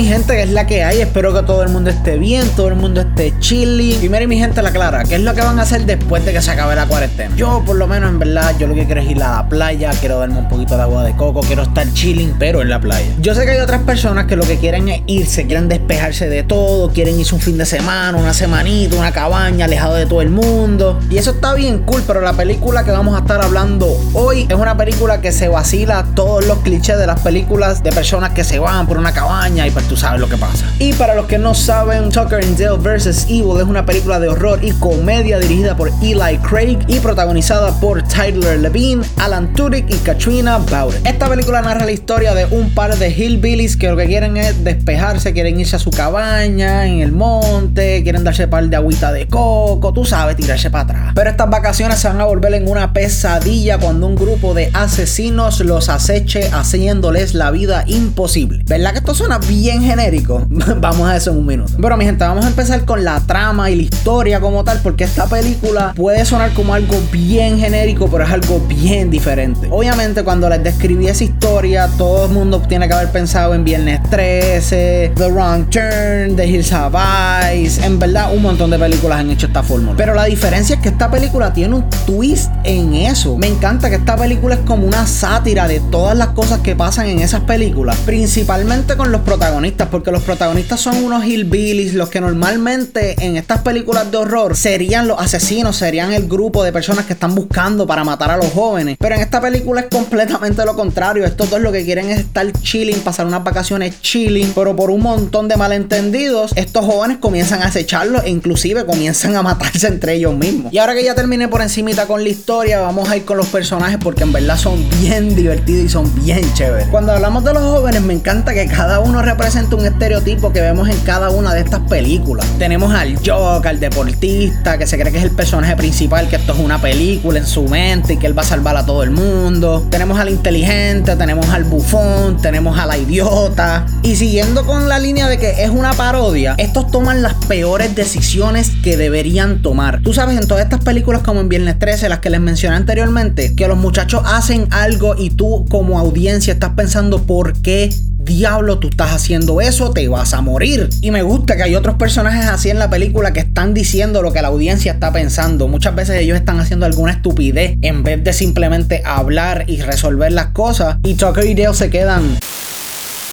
Mi gente, que es la que hay. Espero que todo el mundo esté bien, todo el mundo esté chilling. Primero mi gente la clara, ¿qué es lo que van a hacer después de que se acabe la cuarentena? Yo por lo menos en verdad, yo lo que quiero es ir a la playa, quiero darme un poquito de agua de coco, quiero estar chilling, pero en la playa. Yo sé que hay otras personas que lo que quieren es irse, quieren despejarse de todo, quieren irse un fin de semana, una semanita, una cabaña, alejado de todo el mundo. Y eso está bien cool, pero la película que vamos a estar hablando hoy es una película que se vacila todos los clichés de las películas de personas que se van por una cabaña y tú sabes lo que pasa. Y para los que no saben, Tucker and Dale vs. Evil es una película de horror y comedia dirigida por Eli Craig y protagonizada por Tyler Levine, Alan Tudyk y Katrina Bowden. Esta película narra la historia de un par de hillbillies que lo que quieren es despejarse, quieren irse a su cabaña en el monte, quieren darse par de agüita de coco, tú sabes, tirarse para atrás. Pero estas vacaciones se van a volver en una pesadilla cuando un grupo de asesinos los aceche haciéndoles la vida imposible. ¿Verdad que esto suena bien genérico. vamos a eso en un minuto. Bueno, mi gente, vamos a empezar con la trama y la historia como tal, porque esta película puede sonar como algo bien genérico, pero es algo bien diferente. Obviamente, cuando les describí esa historia, todo el mundo tiene que haber pensado en Viernes 13, The Wrong Turn, The Hills Have Eyes. En verdad, un montón de películas han hecho esta fórmula. Pero la diferencia es que esta película tiene un twist en eso. Me encanta que esta película es como una sátira de todas las cosas que pasan en esas películas, principalmente con los protagonistas, porque los protagonistas son unos hillbillies, los que normalmente en estas películas de horror serían los asesinos, serían el grupo de personas que están buscando para matar a los jóvenes. Pero en esta película es completamente lo contrario. Estos dos lo que quieren es estar chilling, pasar unas vacaciones chilling, pero por un montón de malentendidos, estos jóvenes comienzan a acecharlos e inclusive comienzan a matarse entre ellos mismos. Y ahora que ya terminé por encimita con la historia, vamos a ir con los personajes porque en verdad son bien divertidos y son bien chéveres. Cuando hablamos de los jóvenes, me encanta que cada uno representa un estereotipo que vemos en cada una de estas películas. Tenemos al Joker, al deportista, que se cree que es el personaje principal, que esto es una película en su mente y que él va a salvar a todo el mundo. Tenemos al inteligente, tenemos al bufón, tenemos a la idiota. Y siguiendo con la línea de que es una parodia, estos toman las peores decisiones que deberían tomar. Tú sabes, en todas estas películas como en Viernes 13, las que les mencioné anteriormente, que los muchachos hacen algo y tú como audiencia estás pensando por qué diablo tú estás haciendo eso, te vas a morir. Y me gusta que hay otros personajes así en la película que están diciendo lo que la audiencia está pensando. Muchas veces ellos están haciendo alguna estupidez en vez de simplemente hablar y resolver las cosas. Y Tucker y Dale se quedan.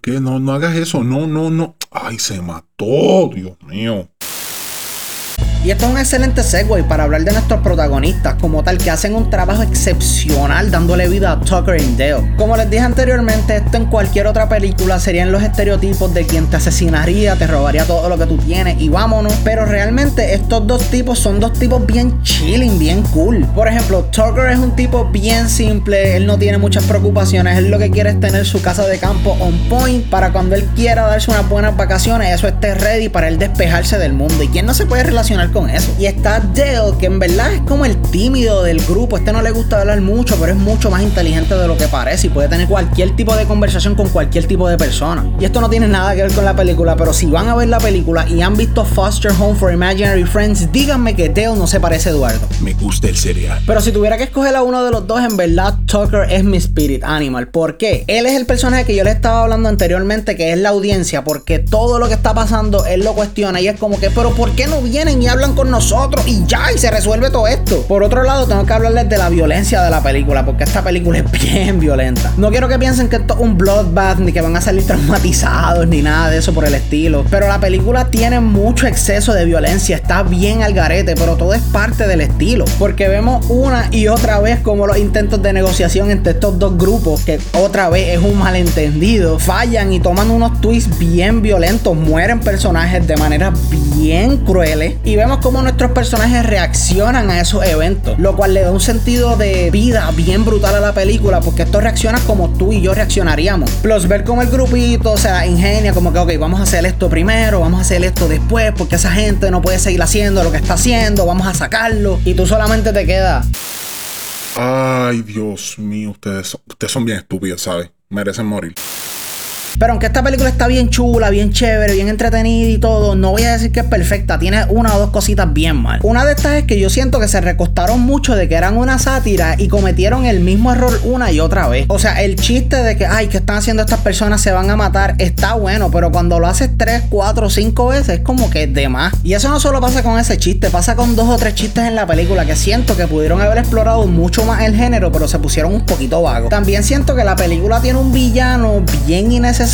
Que no, no hagas eso, no, no, no. Ay, se mató, Dios mío. Y esto es un excelente segue para hablar de nuestros protagonistas como tal que hacen un trabajo excepcional dándole vida a Tucker y Dale. Como les dije anteriormente, esto en cualquier otra película serían los estereotipos de quien te asesinaría, te robaría todo lo que tú tienes y vámonos. Pero realmente estos dos tipos son dos tipos bien chilling, bien cool. Por ejemplo, Tucker es un tipo bien simple, él no tiene muchas preocupaciones, él lo que quiere es tener su casa de campo on point para cuando él quiera darse unas buenas vacaciones, eso esté ready para él despejarse del mundo. ¿Y quién no se puede relacionar con eso. Y está Dale, que en verdad es como el tímido del grupo. Este no le gusta hablar mucho, pero es mucho más inteligente de lo que parece y puede tener cualquier tipo de conversación con cualquier tipo de persona. Y esto no tiene nada que ver con la película, pero si van a ver la película y han visto Foster Home for Imaginary Friends, díganme que Dale no se parece a Eduardo. Me gusta el cereal. Pero si tuviera que escoger a uno de los dos, en verdad Tucker es mi spirit animal. ¿Por qué? Él es el personaje que yo le estaba hablando anteriormente, que es la audiencia, porque todo lo que está pasando él lo cuestiona y es como que, pero ¿por qué no vienen y hablan con nosotros y ya, y se resuelve todo esto. Por otro lado, tengo que hablarles de la violencia de la película, porque esta película es bien violenta. No quiero que piensen que esto es un bloodbath, ni que van a salir traumatizados, ni nada de eso por el estilo. Pero la película tiene mucho exceso de violencia, está bien al garete, pero todo es parte del estilo. Porque vemos una y otra vez como los intentos de negociación entre estos dos grupos, que otra vez es un malentendido, fallan y toman unos twists bien violentos, mueren personajes de manera bien crueles. Y vemos cómo nuestros personajes reaccionan a esos eventos, lo cual le da un sentido de vida bien brutal a la película, porque esto reacciona como tú y yo reaccionaríamos. Plus, ver cómo el grupito se la ingenia, como que, ok, vamos a hacer esto primero, vamos a hacer esto después, porque esa gente no puede seguir haciendo lo que está haciendo, vamos a sacarlo, y tú solamente te quedas. Ay, Dios mío, ustedes ustedes son bien estúpidos, ¿sabes? Merecen morir. Pero aunque esta película está bien chula, bien chévere, bien entretenida y todo, no voy a decir que es perfecta. Tiene una o dos cositas bien mal. Una de estas es que yo siento que se recostaron mucho de que eran una sátira y cometieron el mismo error una y otra vez. O sea, el chiste de que, ay, ¿qué están haciendo estas personas? Se van a matar. Está bueno, pero cuando lo haces 3, 4, 5 veces es como que es de más. Y eso no solo pasa con ese chiste, pasa con dos o tres chistes en la película que siento que pudieron haber explorado mucho más el género, pero se pusieron un poquito vagos. También siento que la película tiene un villano bien innecesario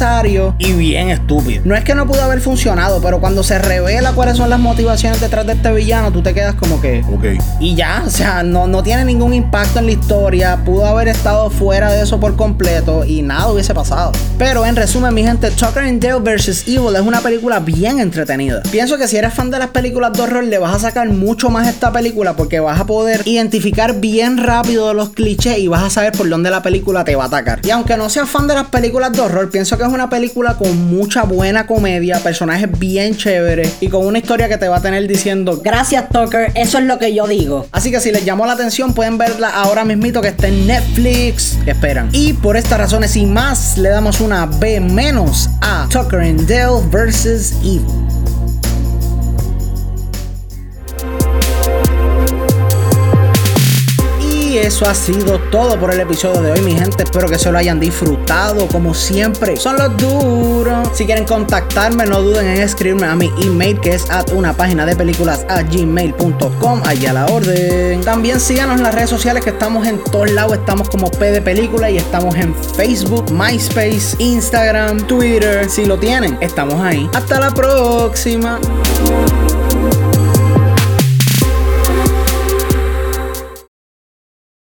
y bien estúpido. No es que no pudo haber funcionado, pero cuando se revela cuáles son las motivaciones detrás de este villano, tú te quedas como que. Ok. Y ya, o sea, no, no tiene ningún impacto en la historia. Pudo haber estado fuera de eso por completo y nada hubiese pasado. Pero en resumen, mi gente, Tucker and Dale vs. Evil es una película bien entretenida. Pienso que si eres fan de las películas de horror, le vas a sacar mucho más esta película porque vas a poder identificar bien rápido los clichés y vas a saber por dónde la película te va a atacar. Y aunque no seas fan de las películas de horror, pienso que es una película con mucha buena comedia, personajes bien chéveres y con una historia que te va a tener diciendo Gracias, Tucker. Eso es lo que yo digo. Así que si les llamó la atención, pueden verla ahora mismito que está en Netflix. ¿Qué esperan? Y por estas razones y más, le damos una B menos a Tucker and Dale vs. Evil. Eso ha sido todo por el episodio de hoy, mi gente. Espero que se lo hayan disfrutado, como siempre. Son los duros. Si quieren contactarme, no duden en escribirme a mi email, que es at una página de películas a gmail.com. Allá la orden. También síganos en las redes sociales, que estamos en todos lados. Estamos como P de Película y estamos en Facebook, MySpace, Instagram, Twitter. Si lo tienen, estamos ahí. Hasta la próxima.